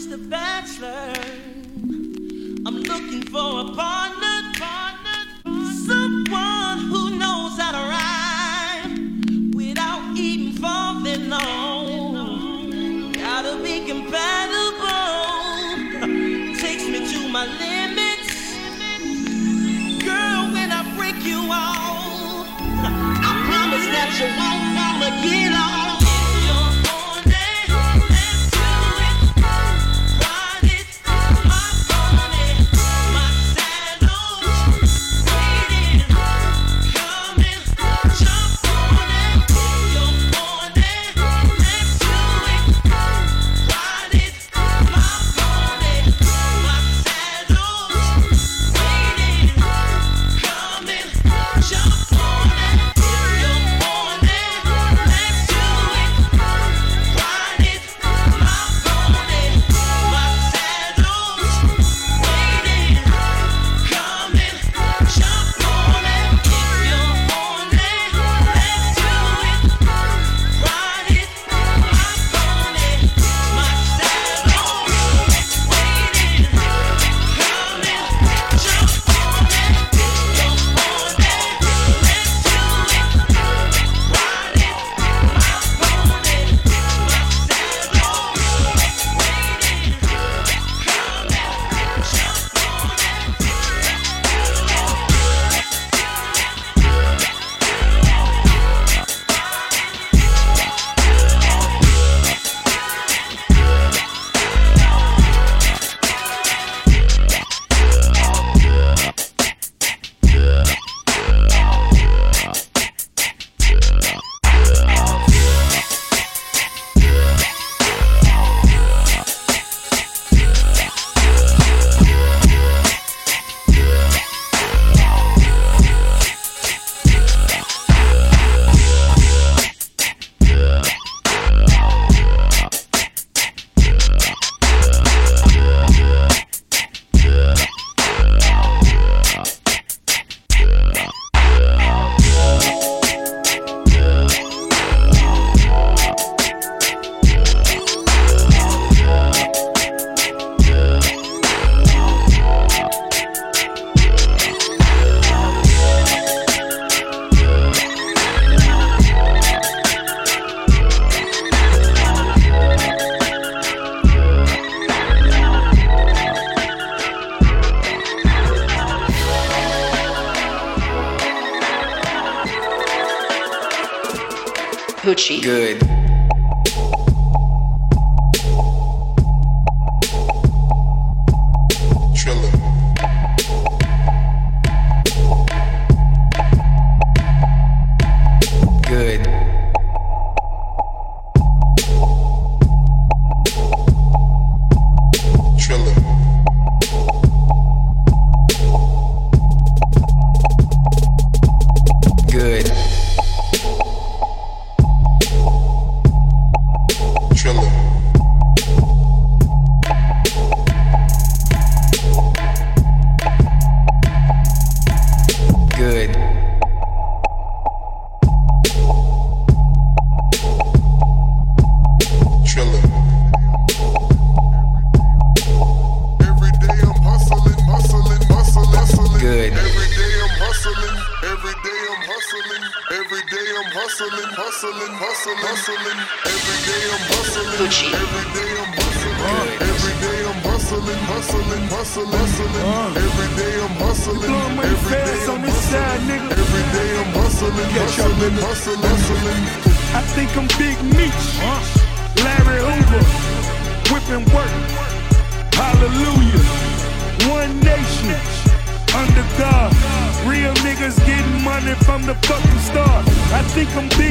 is the bachelor. I'm looking for a partner, partner, partner. someone who knows how to ride without eating for that long. Gotta be compatible. Takes me to my limits, girl. When I break you off, I promise that you won't. the fucking. I think I'm big.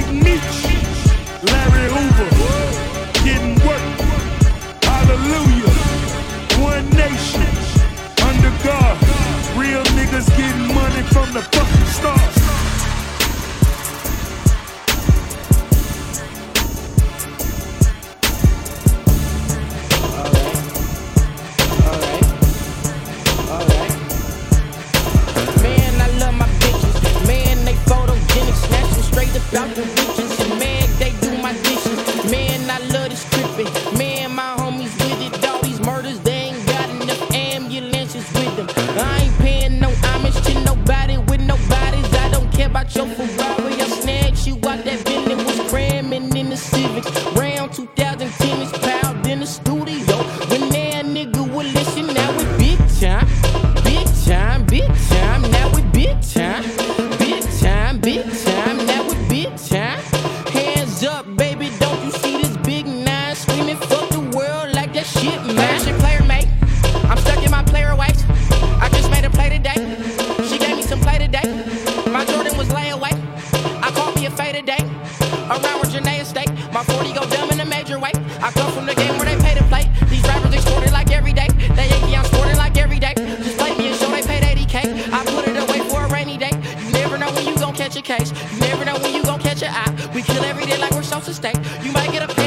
So state. You might get a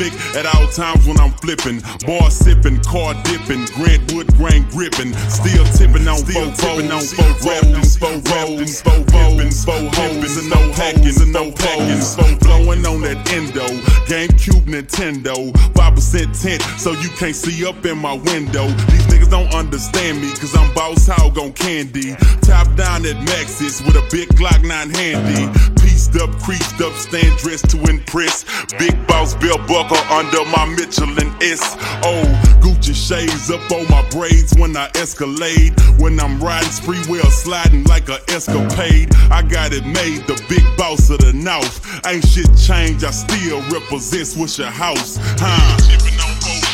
looking at all times when I'm flippin'. Bar sippin', car dippin', Grant Wood grain grippin', still tippin' on still tippin' on four rolls, four rolls, four rolls, four hoes, and no hacking, and no hacking, so blowing on that endo, GameCube, Nintendo, five percent tint, so you can't see up in my window. These niggas don't understand me, cause I'm boss hog on candy. Top down at Maxis with a big Glock 9 handy. Up, creased up, stand dressed to impress. Big boss belt buckle under my Michelin S. Oh, Gucci shades up on my braids when I escalade. When I'm riding spree wheel sliding like a escapade. I got it made, the big boss of the North. Ain't shit changed, I still represent Swishahouse. Huh?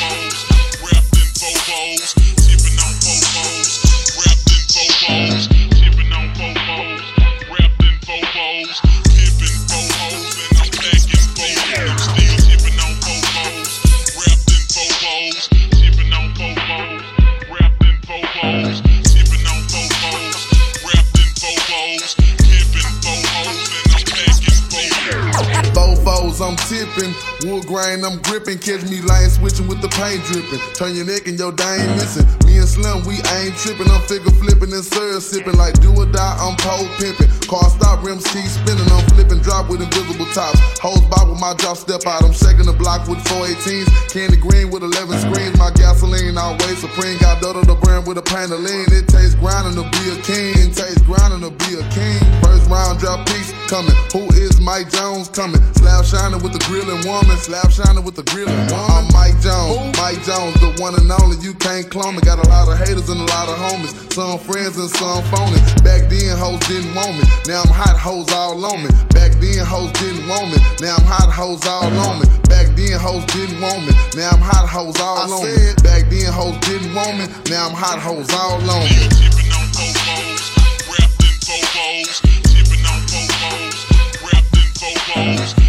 I'm tipping. Wood grain, I'm gripping. Catch me lane switching with the paint dripping. Turn your neck and your dang missing. Me and Slim, we ain't tripping. I'm figure flipping and syrup sipping. Like do or die, I'm pole pimping. Car stop, rims keep spinning. I'm flipping, drop with invisible tops. Hose bob with my drop, step out. I'm shaking the block with 418s. Candy green with 11 screens. My gasoline always supreme. Got Dodo the brand with a of lean. It tastes grinding to be a king. It tastes grinding to be a king. Round drop piece coming. Who is Mike Jones coming? Slab shining with the grilling woman. Slab shining with the grilling woman. I'm Mike Jones. Mike Jones, the one and only. You can't clone me. Got a lot of haters and a lot of homies. Some friends and some phony. Back then, hoes didn't want me. Now I'm hot hoes all on me. Back then, hoes didn't want me. Now I'm hot hoes all on me. Back then, hoes didn't want me. Now I'm hot hoes all on me. Back then, hoes didn't want me. Now I'm hot hoes all on me. Tipping on Vovos, wrapped in Vovos, tipping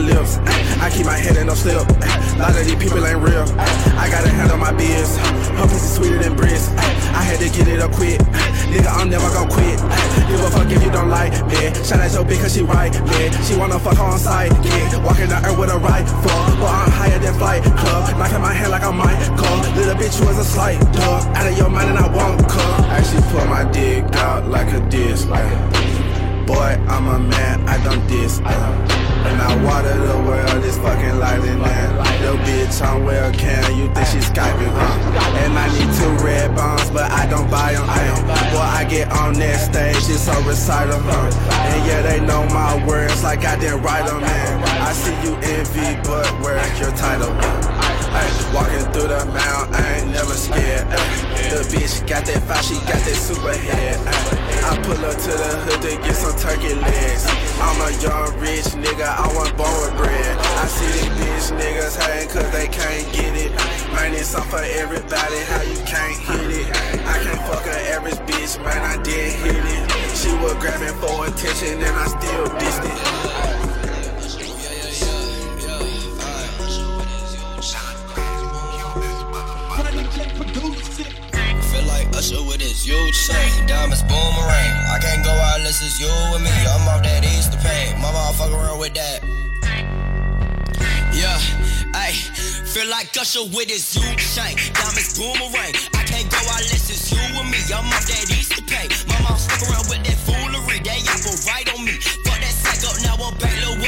lips. I keep my head in no slip. A lot of these people ain't real. I gotta on my biz. Her pussy sweeter than breast. I had to get it up quick. Nigga, I'm never gonna quit. Give a fuck if you don't like me. Shout out your bitch cause she right, man. She wanna fuck her on sight, yeah. Walking the earth with a rifle. But I'm higher than flight club. Knocking my head like a Michael. Little bitch, you was a slight dog. Out of your mind and I won't come. I actually put my dick out like a disc. Like Boy, I'm a man, I don't diss. Uh, and I water the world, this fucking life in that. Bitch, I'm well can, you think she's Skyping, huh? And I need two red bombs, but I don't buy them. Damn. Boy, I get on that stage, it's so recital, huh? And yeah, they know my words like I didn't write them, man. I see you envy, but where's your title, Ay, walking through the mound, I ain't never scared. Ay, the bitch got that fire, she got that super head. Ay. I pull up to the hood to get some turkey legs. I'm a young rich nigga, I want born bread. I see these bitch niggas hating cause they can't get it. Man, it's up for everybody, how you can't hit it. I can't fuck an average bitch, man, I did hit it. She was grabbing for attention and I still dissed it. huge chain, diamonds boomerang. I can't go out unless it's you and me. I'm off that Easter pain. My motherfucker around with that. Yeah, ayy, feel like Gusha with his huge chain, diamonds boomerang. I can't go out unless it's you and me. I'm off that Easter pay. My mom stuck around with that foolery. They all right on me. Fuck that sack up, now I'm back, low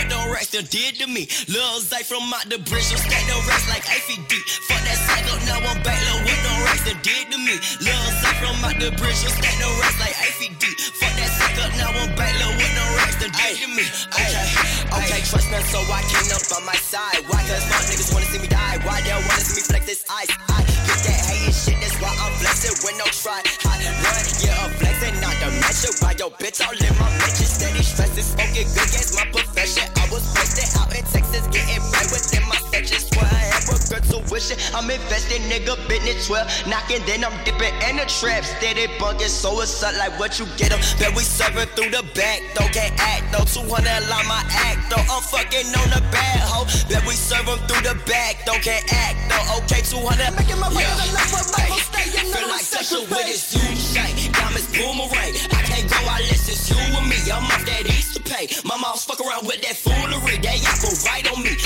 the did to me. Lil Zay from out the bridge, so stack the racks like AFD. Fuck that up, now I'm back. Look what the racks done did to me. Lil Zay from out the bridge, so stack the racks like AFD. Fuck up, now I'm back. What the racks to me. Okay, okay, trust me, so I came up on my side. Why? Cause my niggas wanna see me die. Why they wanna see me flex this ice? I get that hating shit, that's why I'm flexing with no try. I run, yeah, I'm flexing, not the measure. Why yo bitch all in my mention? Steady stressing, smoking good against my profession. I was posted out in Texas, getting right within my section. Swear A good tuition. I'm investing, nigga, business 12. Knocking, then I'm dipping in the trap. Steady bunking, so it's up like what you get 'em. Bet we serving through the back, though. Can't act, though. 200 line my act, though. I'm fucking on the bad hoe. Bet we serve 'em through the back, though. Can't act, though. Okay, 200. Making my way Yeah. to the left, Hey, Michael staying Feel like Usher with base. his huge. Diamonds boomerang. I can't go out unless it's you and me. I'm off that Easter pay. My mom's fuck around with that foolery. That apple right on me.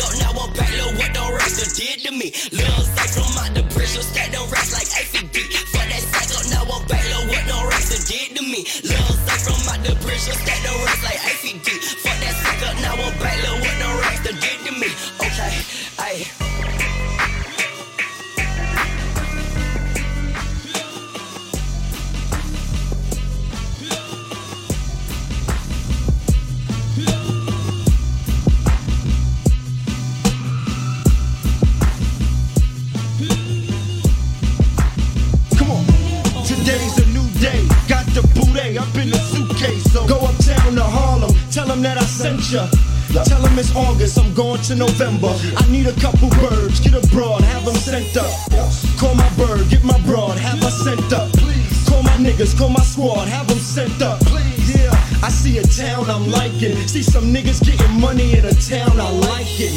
Up, now I'm back. Look what the done did to me. Lil Zay from out the stack them racks like AFD. Fuck that sack up, now I'm back. Look what the done did to me. Lil Zay from out the stack them racks like AFD. Fuck that sack up, now I'm back. Look what the done did to me. Okay, ayy. The booty up in the suitcase. So go uptown to Harlem. Tell them that I sent ya. Tell them it's August, I'm going to November. I need a couple birds, get a broad, have them sent up. Call my bird, get my broad, have her sent up. Call my niggas, call my squad, have them sent up. Yeah, I see a town I'm liking. See some niggas getting money in a town, I like it.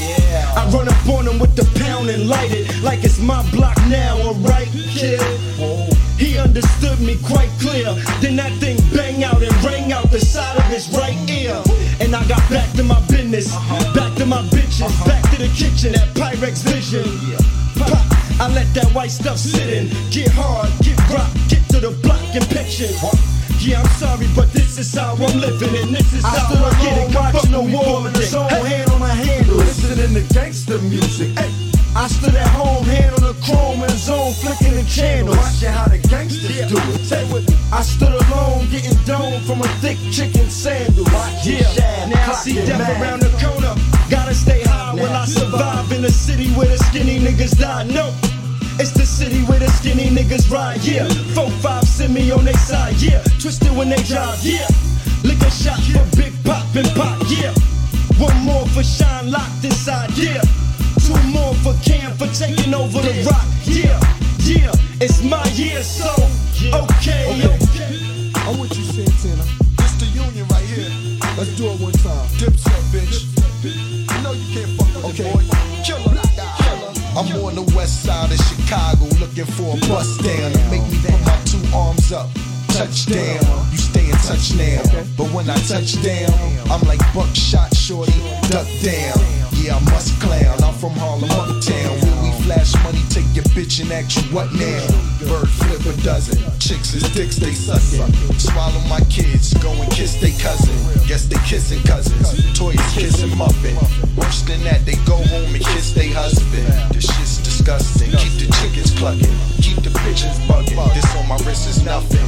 I run up on them with the pound and light it like it's my block now, alright, kid? He understood me quite clear. Then that thing bang out and rang out the side of his right ear. And I got back to my business, back to my bitches, back to the kitchen, at Pyrex vision. Pop, I let that white stuff sit in. Get hard, get rock, get to the block and picture. Yeah, I'm sorry, but this is how I'm living, and this is I how stood I get it. alone watching the Come fuck war with with me, his own Hey. hand on my handle, listening to gangster music. Hey, I stood at home, hand on the chrome and zone, flicking the channels. Watching how the gangsters do it. Say with me. I stood alone, getting domed from a thick chicken sandal. Yeah, now I see death around the corner. Gotta stay high while I survive in a city where the skinny niggas die. No, it's the city where the skinny niggas ride. Yeah, four five send me on their side. Yeah, twisted when they drive. Yeah, lick a shot for Big Pop and Pop. Yeah, one more for Shyne locked inside. Yeah, two more for Cam for taking over the rock. Yeah, yeah, it's my year, so okay, oh, okay. I'm with you, Santana. This the union right here. Let's do it one time. Dipset, bitch. You know you can't fuck with okay. boy. Killer, killer. I'm on the west side of Chicago looking for a bus down make me put my two arms up. Touchdown, you stay in touch now. But when I touch down, I'm like buckshot shorty, duck down. Yeah, I must clown. I'm from Harlem, uptown. Where we flash money, take your bitch and ask you what now? Bird flip a dozen. Chicks is dicks, they suckin'. Swallow my kids, go and kiss they cousin. Guess they kissing cousins. Toys kissing muffin. Worse than that, they go home and kiss they husband. This shit's disgusting. Keep the chickens clucking. Keep the bitches bugging. This on my wrist is nothing.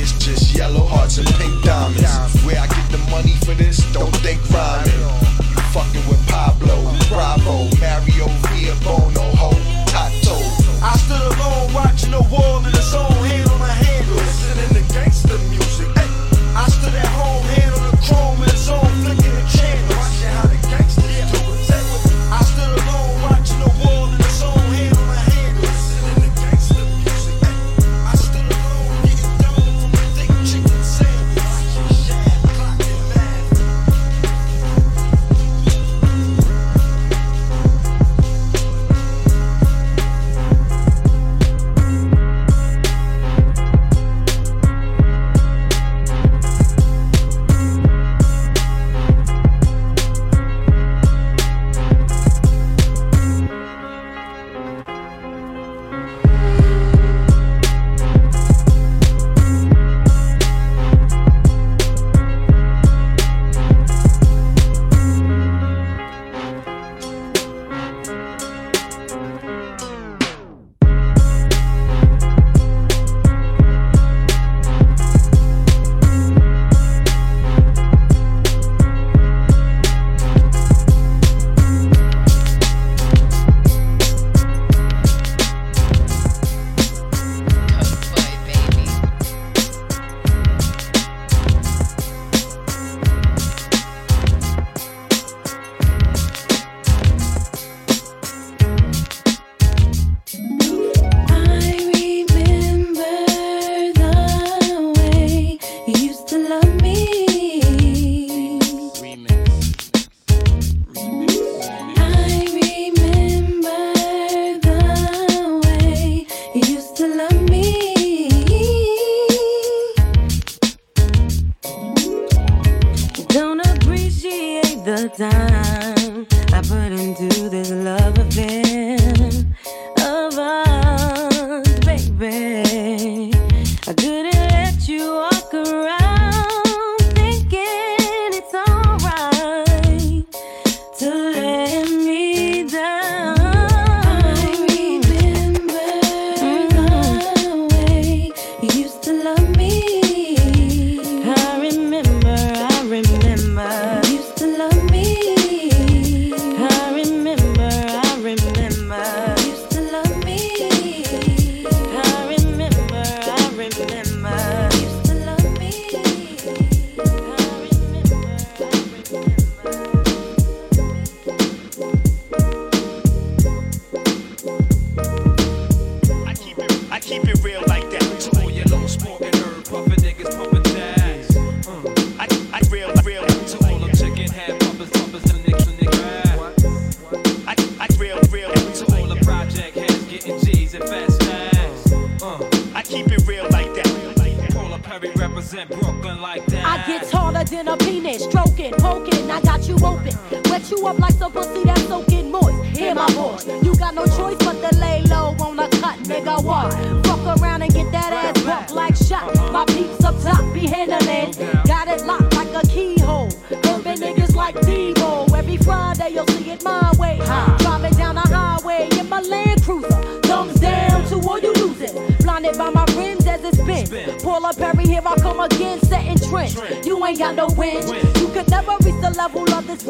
It's just yellow hearts and pink diamonds. Where I get the money for this, don't think rhyming. Fucking with Pablo, Bravo, Mario, Via, Bono, Ho, Tato. I stood alone watching the wall in its own hand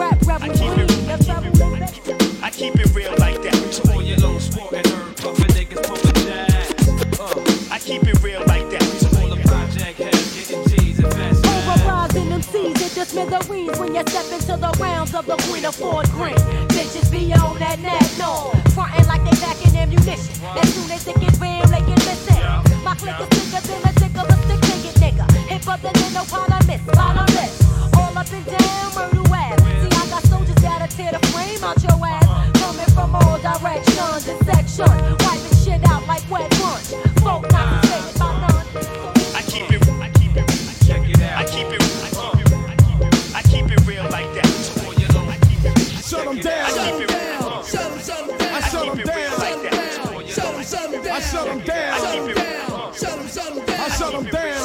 level of this rap revolution. The trouble is that- I keep it real like that. To all your low sporting herb puffin' niggas pumping jazz. Uh, I keep it real like that. To all the project heads getting G's and fast Overrising them C's and the smithereens when you step into the rounds of the Queen of Fort Greene. Bitches be on that net, no. Frontin' like they backing ammunition. As soon as it get real, they get missing. My click is thicker than a tick of a stick nigga nigga. Hip up and then no economist, economist. All up and down, murder ass. See, I got soldiers that'll tear the frame out your ass. Coming from all directions and sections. Wiping shit out like wet lunch. Folk not to say it by none. I keep it, I keep it, check it out. I keep it, I keep it, I keep it, I keep it real like that. To all your I keep it, Shut 'em down. I keep it, Shut 'em, shut 'em I down. keep it real like that. To all Shut low, 'em, shut 'em down. I shut 'em down. I keep it Shut 'em, shut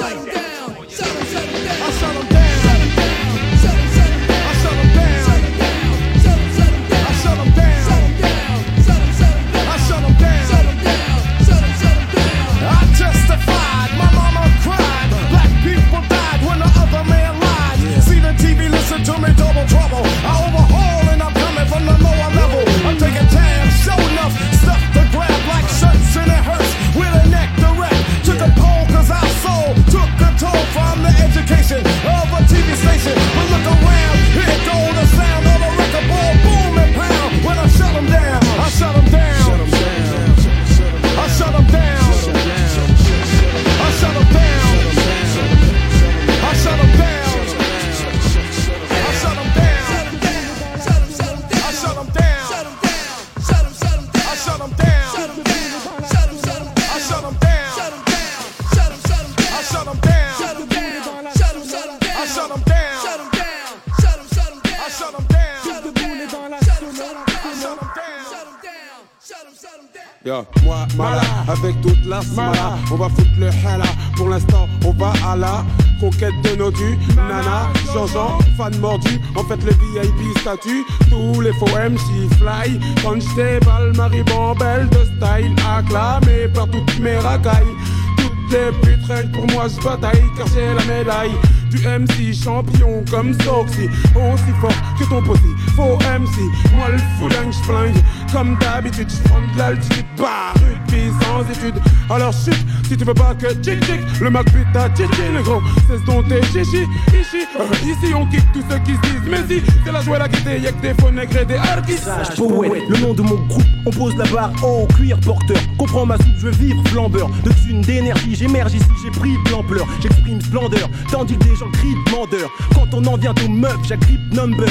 En fait le VIP statut. Tous les faux MC fly, quand j'déballe, Marie Bambelle de style, acclamé par toutes mes racailles. Toutes les putes pour moi, je bataille, car la médaille. Du MC champion comme Soxy, aussi fort que ton posi. Faux MC, moi le foulingue, j'flingue. Comme d'habitude, j'prends de l'altitude, pas rugby sans études. Alors chute, si tu veux pas que tchic tchic, le Mac pute ta tchichi, le gros. Cesse donc tes chichi, ici. Ici on kick tous ceux qui se disent, mais si, c'est la joie la gaieté, y'a que des faux nègres et des artistes. Le nom de mon groupe, on pose la barre en cuir porteur. Comprends ma soupe, je veux vivre flambeur. De thunes, d'énergie, j'émerge ici, j'ai pris de l'ampleur. J'exprime splendeur, tandis que des gens crient demandeur. Quand on en vient aux meufs, j'agrippe number.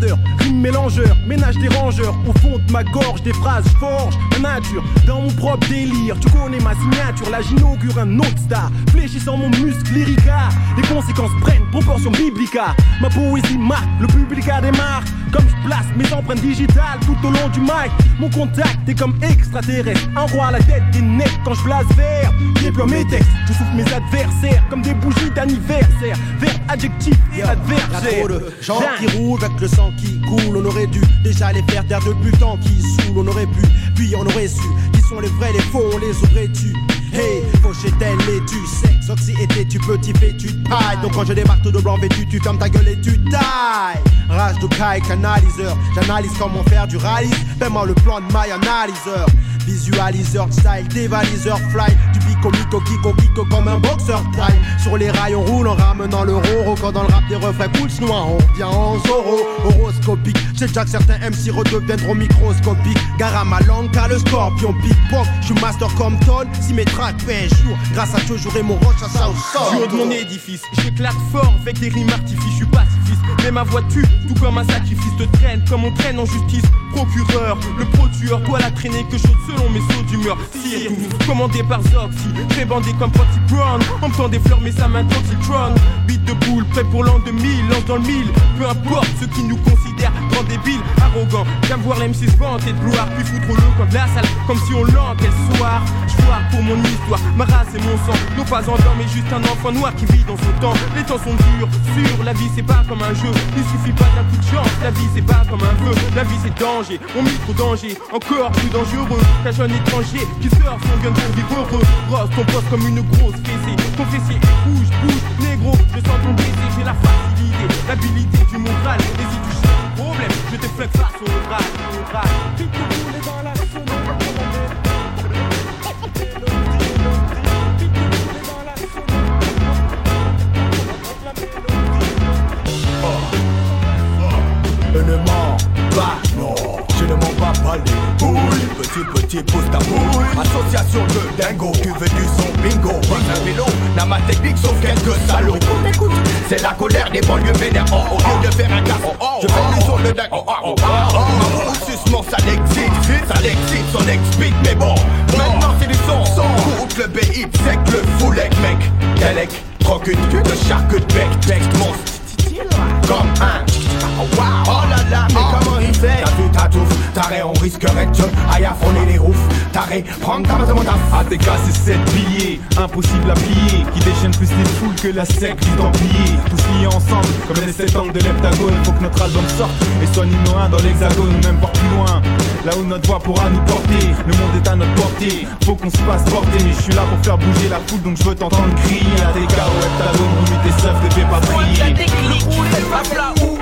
Rime mélange mélangeur, ménage des rangeurs. Au fond de ma gorge, des phrases forge ma nature. Dans mon propre délire, tu connais ma signature. Là, j'inaugure un autre star. Fléchissant mon muscle lyrica. Les conséquences prennent proportion biblica. Ma poésie marque, le public a des marques. Comme je place mes empreintes digitales tout au long du mic. Mon contact est comme extraterrestre. Un roi à la tête des necks quand je place vert. Déploie mes textes, je souffle mes adversaires comme des bougies d'anniversaire. Verbe adjectif et Y'a adversaire. trop de gens qui roulent avec le sang qui coule. On aurait dû déjà les faire taire depuis le qui saoule. On aurait pu, puis on aurait su qui sont les vrais, les faux, on les aurait tu. Hey, fauché tel et tu sexe, anxiété, tu petit fait, tu tailles. Donc quand je débarque tout de blanc vêtu, tu fermes ta gueule et tu tailles. Rage de caille, canaliseur, j'analyse comment faire du rallye. Fais-moi le plan de my analyseur. Visualiseur, style, dévaliseur, fly Du bico, mico, kiko, comme un boxeur taille Sur les rails on roule en ramenant le roro. Quand dans le rap des refrains cool chinois on vient en zoro Horoscopique, j'ai déjà que certains MC redeviendront microscopiques. Gare à ma langue le scorpion pickpock. Je suis master comme Toll, si mes tracks pèsent jour. Grâce à Dieu j'aurai mon roche à ça au de mon édifice, j'éclate fort avec des rimes artifices, je suis pacifiste. Mais ma voix tue, tout comme un sacrifice te traîne, comme on traîne en justice. Procureur, le pro-tueur, doit la traîner que chaude selon mes sauts d'humeur. Sire, commandé par Zoxy, fait bandé comme Potty Brown. On me des fleurs, mais ça main Toxitron. Beat de boule, prêt pour l'an 2000, lance dans le mille. Peu importe ceux qui nous considèrent grands débiles, arrogants. J'aime voir l'MC se vanter de gloire, puis foutre le coin de la salle, comme si on l'enquête le soir. J'foire pour mon histoire, ma race et mon sang. Non pas en blanc, mais juste un enfant noir qui vit dans son temps. Les temps sont durs, sûr, la vie c'est pas comme un jeu. Il suffit pas d'un coup de chance, la vie c'est pas comme un vœu. La vie c'est danger, on mit trop danger, encore plus dangereux. Qu'un jeune étranger qui sort son gun pour vivre heureux. Brosse ton poste comme une grosse fessée. Ton fessier bouge, bouge, négro, je sens ton baiser, j'ai la facilité, l'habilité du moral. Et je déflexe face au rage, au pas les couilles. Petit petit pousse ta boule. Association de dingo, tu veux du son bingo. Pas un vélo, n'a ma technique sauf quelques salauds. C'est la colère des banlieues vénères. Oh, oh, au lieu de faire un gaffe, oh, oh, je fais du son le dingue. Oh, oh, oh, oh, oh. Ça l'excite, ça l'excite, son explique, mais bon. Maintenant c'est du son, son. Coute le BI, sec le foulec, mec. De charque de bec, texte monstre. Comme un Oh wow. Oh là là, mais comment il fait? T'as vu ta touffe, taré, on risquerait de aille affonner les roufs. Taré, prendre ta main de mon taf. ATK c'est 7 billets, impossible à plier. Qui déchaîne plus les foules que la sec qui d'emplier Tous liés ensemble, comme les 7 angles de l'heptagone. Faut que notre album sorte et soit numéro 1 dans l'hexagone Même pas plus loin, là où notre voix pourra nous porter. Le monde est à notre portée, faut qu'on se passe porter. Mais je suis là pour faire bouger la foule donc je veux t'entendre crier. ATK au heptagone, remue tes seufs, fais pas prier. là où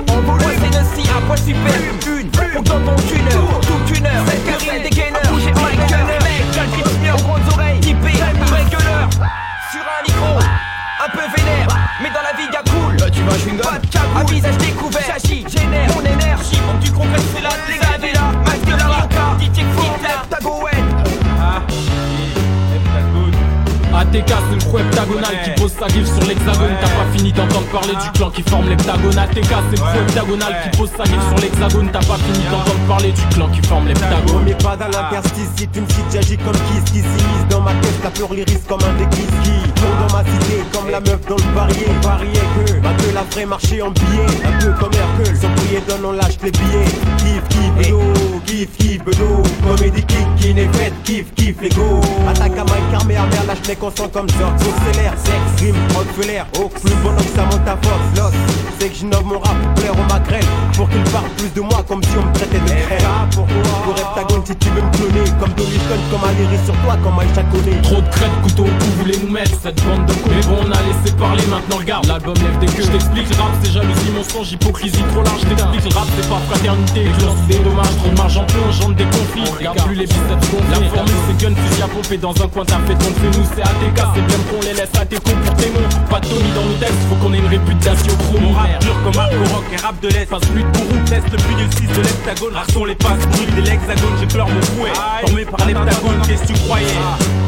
Moi c'est Nancy, à quoi tu perds une On t'entend qu'une heure, toute une heure C'est Karine des gainers, bouger Mike Gunner Mec, calcule bien, aux grandes oreilles. Typé, vrai gueuleur Sur un micro, un peu vénère. Mais dans la vie y'a cool. Tu vas chewing Pas de cagoule, à visage découvert. J'agis, génère mon énergie Manque du congrès, c'est la ATK c'est le crew heptagonal qui pose sa gifle sur l'hexagone. T'as pas fini d'entendre parler du clan qui forme l'heptagone. ATK c'est le crew heptagonal qui pose sa gifle sur l'hexagone. T'as pas fini d'entendre parler du clan qui forme l'heptagone. Remets pas dans l'interstice, si tu me cites, j'agis comme Kiss qui s'immisce dans ma tête, la peur l'iris comme un déguise qui tourne dans ma cité comme la meuf dans le parier. Parier que ma gueule a ferait marcher en billets, un peu comme Hercule, sans prier donne on lâche les billets. Kiff, kiff, bedo, kiff, kiff, bedo, comédie kick, qui n'est faite, kiff, kiff, les go. Attaque à Mike Carmer, merde, lâche les consents comme ça. Accélère, sexe, rime, Rockefeller, oh, plus bon que ça monte à force, lost. C'est que j'innove mon rap. Pour plaire au magrel, pour qu'il parle plus de moi comme si on me traitait de crème. Pour heptagone si tu veux me cloner, comme Dolly Stone, comme Aléry sur toi, comme Aïcha Koné. Trop de crêtes, couteau au cou, voulez nous mettre cette bande de cons Mais bon on a laissé parler, maintenant regarde L'album lève des queues, je t'explique le rap c'est jalousie, mensonge, hypocrisie trop large. Je t'explique le rap c'est pas fraternité, je lance des dommages Trop de marge en plomb, engendre des conflits Regarde plus les biceps gonflés. La formule c'est gun, fusil à pomper Dans un coin t'as fait ton nous c'est C'est bien qu'on les laisse à tes pour tes noms Pas de Tommy dans nos textes, faut qu'on ait une réputation chromo Mon rap dur comme Marco Rock et rap de l'Est. Passe plus de bourreau, teste le plus du 6 de l'heptagone Rares sont les passes brûles de l'hexagone J'ai pleure mon fouet, formé par l'heptagone Qu'est-ce que tu croyais?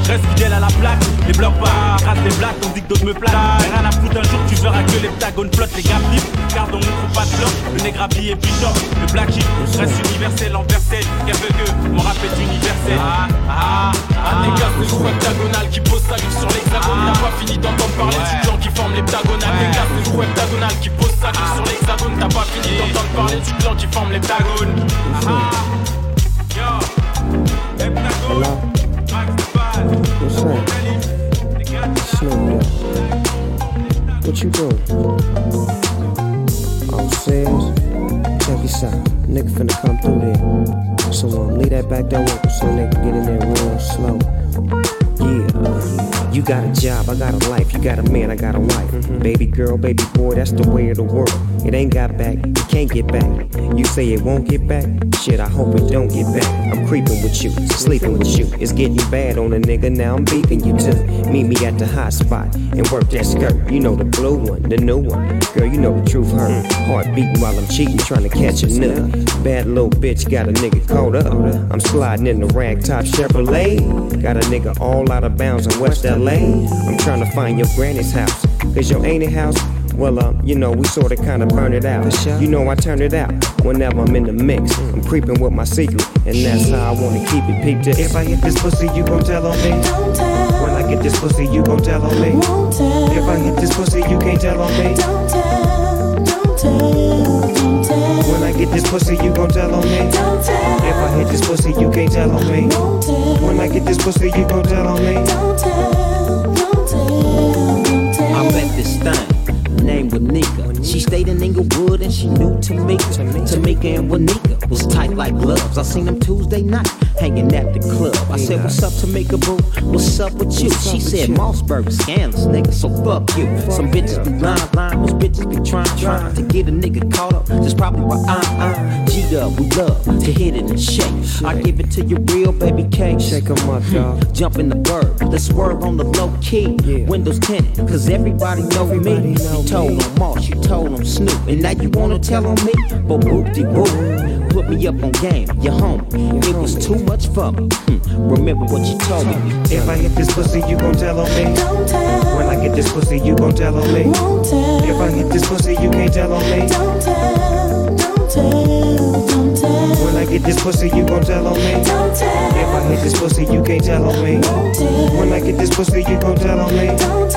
Je reste fidèle à la plaque, les blocs pas. Race des blagues, on dit que d'autres me plaquent. Mais rien à foutre un jour tu verras que l'heptagone flotte Les gars flippent, regarde, on ne trouve pas de l'or. Le nègre habillé bishop, le black sheep reste universel en versel. Que mon rap est universel? Ah, ah, ah, les gars, c'est heptagonal qui pose sa livre sur l'hexagone. T'as pas fini d'entendre parler du clan qui forme l'heptagonal. Les gars, c'est le heptagonal qui pose sa livre sur l'hexagone. T'as pas fini d'entendre parler du clan qui forme l'heptagone. Ah, yo, heptagone, Max Dogg. What you doing? Check. Nigga finna come through there. So um, leave that back door open so nigga get in there real slow. You got a job, I got a life. You got a man, I got a wife. Mm-hmm. Baby girl, baby boy, that's the way of the world. It ain't got back, it can't get back. You say it won't get back? Shit, I hope it don't get back. I'm creeping with you, sleeping with you. It's getting bad on a nigga, now I'm beefing you too. Meet me at the hot spot and work that skirt. You know the blue one, the new one. Girl, you know the truth hurt. Mm. Heart beating while I'm cheating, trying to catch a nut. Bad little bitch got a nigga caught up. I'm sliding in the ragtop Chevrolet. Got a nigga all out of bounds in West LA. I'm trying to find your granny's house. Cause your auntie house, well, um, you know, we sorta kinda burn it out. You know, I turn it out whenever I'm in the mix. I'm creeping with my secret, and that's how I wanna keep it. Peep this. If I hit this pussy, you gon' tell on me. Don't tell. When I get this pussy, you gon' tell on me. Won't tell. If I hit this pussy, you can't tell on me. Don't tell. Don't I get this pussy, you gon' tell on me. Don't tell. If I hit this pussy, you can't tell on me. Won't tell. When I get this pussy, you gon' tell on me. Don't tell. Don't tell. Don't tell. I met this thing named Wanika. She stayed in Inglewood and she knew Tamika. Tamika and Wanika was tight like gloves. I seen them Tuesday night hanging at the club. I said, What's up, Tamika boo? What's up with you? She said, Mausberg scandalous, nigga, so fuck you. Some bitches be lying, lying, those bitches be trying, trying to get a nigga caught up. That's probably why I, I, G up, we love to hit it and shake. I give it to you real, baby cake. Shake 'em up, hmm. dog. Jump in the bird, let's swerve on the low key. Windows tinted, cause everybody know me. You told on Moss, you told on Snoop, and now you wanna tell on me? But whoop de whoop, put me up on game, you home. It was too much for me. Hmm, Remember what you told me. If I hit this pussy, you gon' tell on me. Don't tell. When I get this pussy, you gon' tell on me. Won't tell. If I hit this pussy, you can't tell on me. Don't tell. Don't tell. When I get this pussy, you gon' tell on me. Don't tell. If I hit this pussy, you can't tell on me. When I get this pussy, you gon' tell on me. No,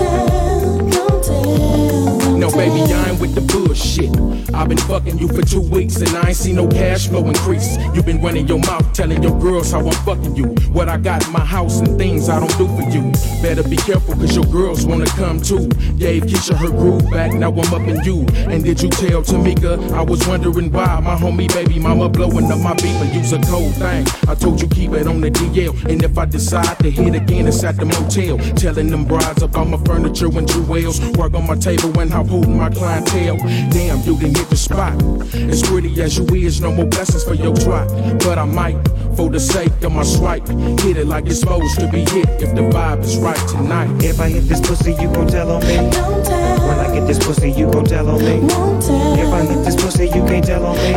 baby, I ain't with the bullshit. I've been fucking you for two weeks and I ain't seen no cash flow increase. You've been running your mouth, telling your girls how I'm fucking you. What I got in my house and things I don't do for you. Better be careful, cause your girls wanna come too. Gave Keisha her groove back, now I'm up in you. And did you tell Tamika? I was wondering why my homie baby mama blowing up my beat, but you's a cold thing. I told you keep it on the DL. And if I decide to hit again, it's at the motel. Telling them brides about my furniture and jewels. Work on my table and how holding my clientele. Damn, you didn't hit the spot. As pretty as you is, no more blessings for your twat. But I might, for the sake of my swipe, hit it like it's supposed to be hit if the vibe is right tonight. If I hit this pussy, you gon' tell on me. When I get this pussy, you gon' tell on me. Won't tell. If I hit this pussy, you can't tell on me.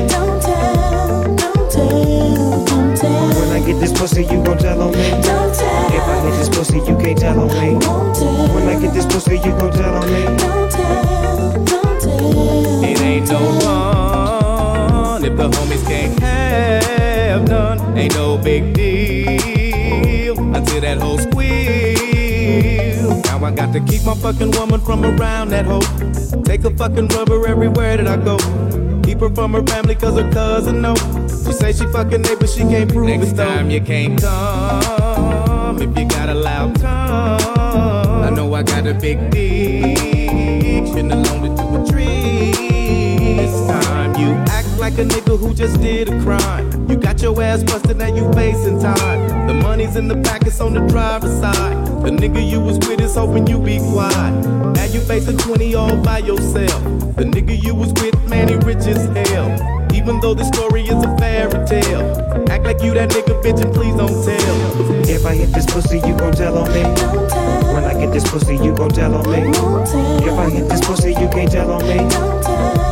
When I get this pussy, you gon' tell on me. Don't tell. If I hit this pussy, you can't tell on me. When I get this pussy, you gon' tell on me. Don't tell. Don't tell. It ain't no fun if the homies can't have none. Ain't no big deal until that hoe squeal. Now I got to keep my fucking woman from around that hoe. Take a fucking rubber everywhere that I go. Keep her from her family cause her cousin know. She say she fucking neighbor, she can't prove Next it though. time you can't come if you got a loud tongue. I know I got a big dick, shouldn't have loaned it to a tree. This time you act like a nigga who just did a crime. You got your ass busted, now you facing time. The money's in the back, it's on the driver's side. The nigga you was with is hoping you be quiet. Now you face facing 20 all by yourself. The nigga you was with, man, he rich as hell. Even though the story is a fairy tale. Act like you that nigga, bitch, and please don't tell. If I hit this pussy, you gon' tell on me. When I get this pussy, you gon' tell on me. If I hit this pussy, you can't tell on me.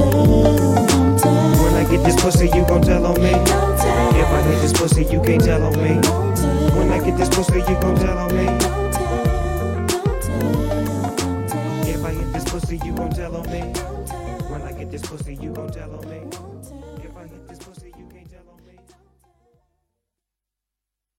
When I get this pussy, you gon' tell on me. If I hit this pussy, you can't tell on me. When I get this pussy, you gon' tell on me.